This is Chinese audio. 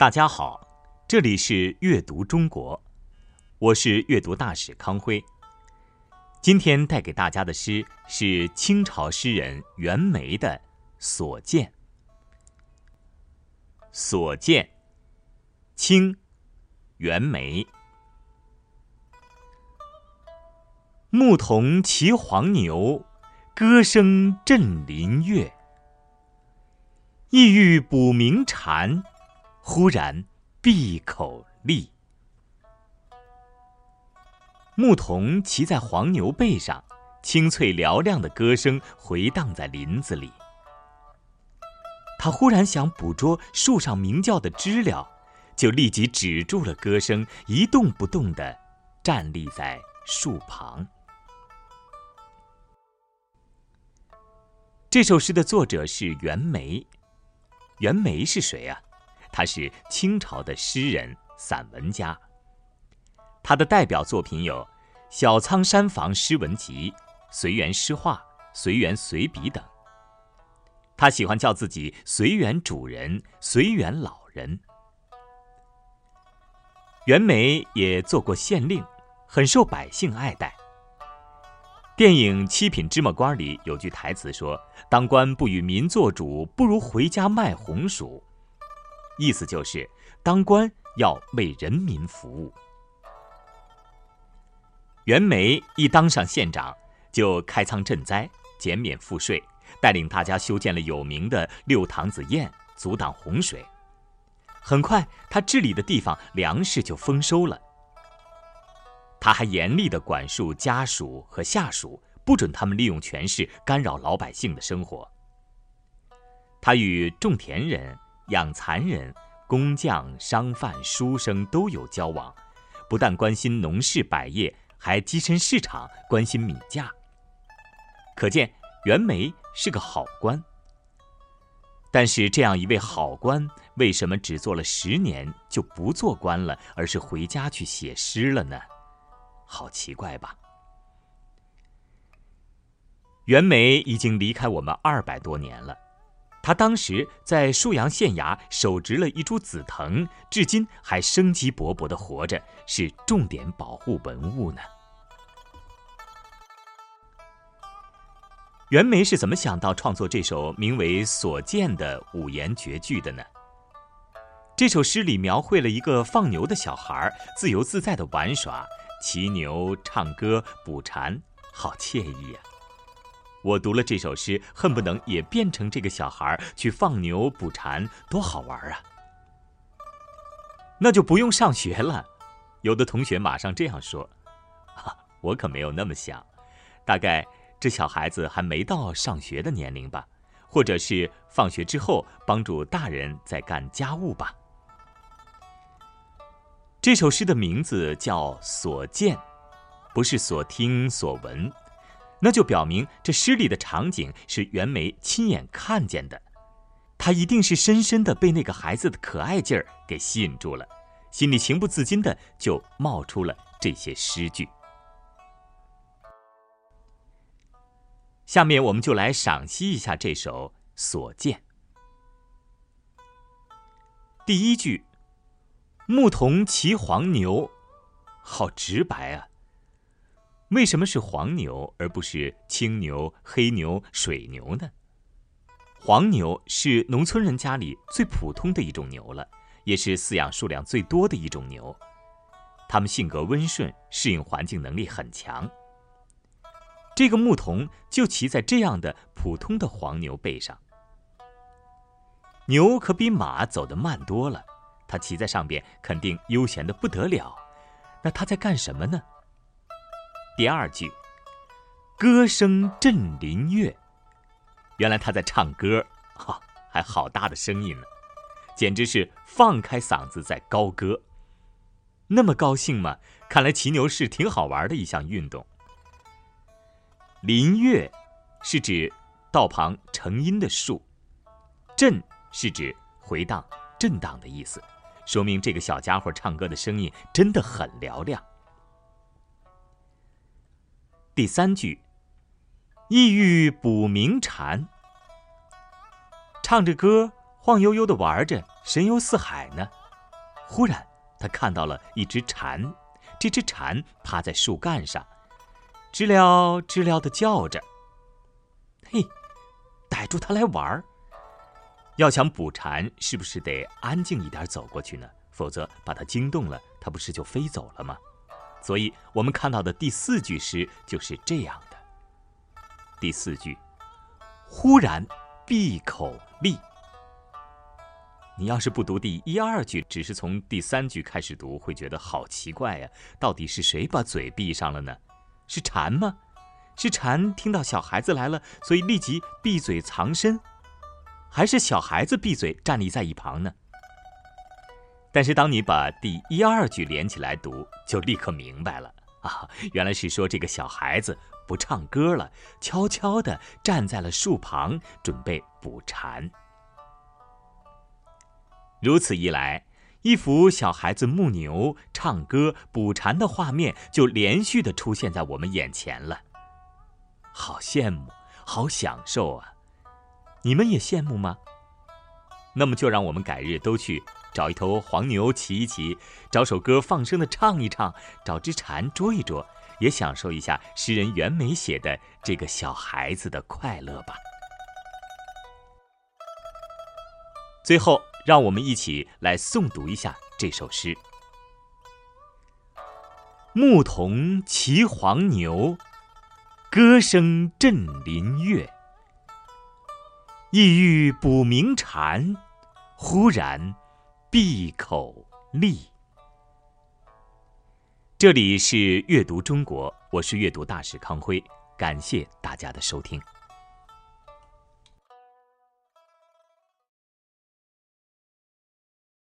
大家好，这里是阅读中国，我是阅读大使康辉。今天带给大家的诗是清朝诗人袁枚的《所见》。所见，清，袁枚。牧童骑黄牛，歌声振林樾。意欲捕鸣蝉，忽然闭口立。牧童骑在黄牛背上，清脆嘹亮的歌声回荡在林子里。他忽然想捕捉树上鸣叫的知了，就立即止住了歌声，一动不动地站立在树旁。这首诗的作者是袁枚。袁枚是谁啊？他是清朝的诗人、散文家。他的代表作品有《小仓山房诗文集》《随园诗话》《随园随笔》等。他喜欢叫自己“随园主人”“随园老人”。袁枚也做过县令，很受百姓爱戴。电影《七品芝麻官》里有句台词说：“当官不与民做主，不如回家卖红薯。”意思就是当官要为人民服务。袁枚一当上县长，就开仓赈灾、减免赋税，带领大家修建了有名的六堂子堰，阻挡洪水。很快，他治理的地方粮食就丰收了。他还严厉地管束家属和下属，不准他们利用权势干扰老百姓的生活。他与种田人、养蚕人、工匠、商贩、书生都有交往，不但关心农事百业。还跻身市场，关心米价。可见袁枚是个好官。但是这样一位好官，为什么只做了十年就不做官了，而是回家去写诗了呢？好奇怪吧！袁枚已经离开我们二百多年了。他当时在沭阳县衙手植了一株紫藤，至今还生机勃勃的活着，是重点保护文物呢。袁枚是怎么想到创作这首名为《所见》的五言绝句的呢？这首诗里描绘了一个放牛的小孩自由自在的玩耍，骑牛、唱歌、捕蝉，好惬意呀。我读了这首诗，恨不能也变成这个小孩去放牛捕蝉，多好玩啊！那就不用上学了。有的同学马上这样说：“啊，我可没有那么想。大概这小孩子还没到上学的年龄吧，或者是放学之后帮助大人在干家务吧。”这首诗的名字叫《所见》，不是所听所闻。那就表明这诗里的场景是袁枚亲眼看见的，他一定是深深的被那个孩子的可爱劲儿给吸引住了，心里情不自禁的就冒出了这些诗句。下面我们就来赏析一下这首《所见》。第一句：“牧童骑黄牛”，好直白啊。为什么是黄牛而不是青牛、黑牛、水牛呢？黄牛是农村人家里最普通的一种牛了，也是饲养数量最多的一种牛。它们性格温顺，适应环境能力很强。这个牧童就骑在这样的普通的黄牛背上。牛可比马走得慢多了，他骑在上边肯定悠闲的不得了。那他在干什么呢？第二句，歌声振林樾。原来他在唱歌，哈，还好大的声音呢，简直是放开嗓子在高歌。那么高兴吗？看来骑牛是挺好玩的一项运动。林樾是指道旁成荫的树，震是指回荡、震荡的意思，说明这个小家伙唱歌的声音真的很嘹亮。第三句，意欲捕鸣蝉，唱着歌，晃悠悠的玩着，神游四海呢，忽然他看到了一只蝉，这只蝉趴在树干上，知了知了的叫着。嘿，逮住它来玩儿。要想捕蝉，是不是得安静一点走过去呢？否则把它惊动了，它不是就飞走了吗？所以我们看到的第四句诗就是这样的。第四句，忽然闭口立。你要是不读第一二句，只是从第三句开始读，会觉得好奇怪呀！到底是谁把嘴闭上了呢？是蝉吗？是蝉听到小孩子来了，所以立即闭嘴藏身，还是小孩子闭嘴站立在一旁呢？但是当你把第一二句连起来读，就立刻明白了啊！原来是说这个小孩子不唱歌了，悄悄地站在了树旁，准备捕蝉。如此一来，一幅小孩子牧牛、唱歌、捕蝉的画面就连续的出现在我们眼前了。好羡慕，好享受啊！你们也羡慕吗？那么就让我们改日都去找一头黄牛骑一骑，找首歌放声的唱一唱，找只蝉捉一捉，也享受一下诗人袁枚写的这个小孩子的快乐吧。最后。让我们一起来诵读一下这首诗：牧童骑黄牛，歌声振林樾。意欲捕鸣蝉，忽然闭口立。这里是阅读中国，我是阅读大使康辉，感谢大家的收听。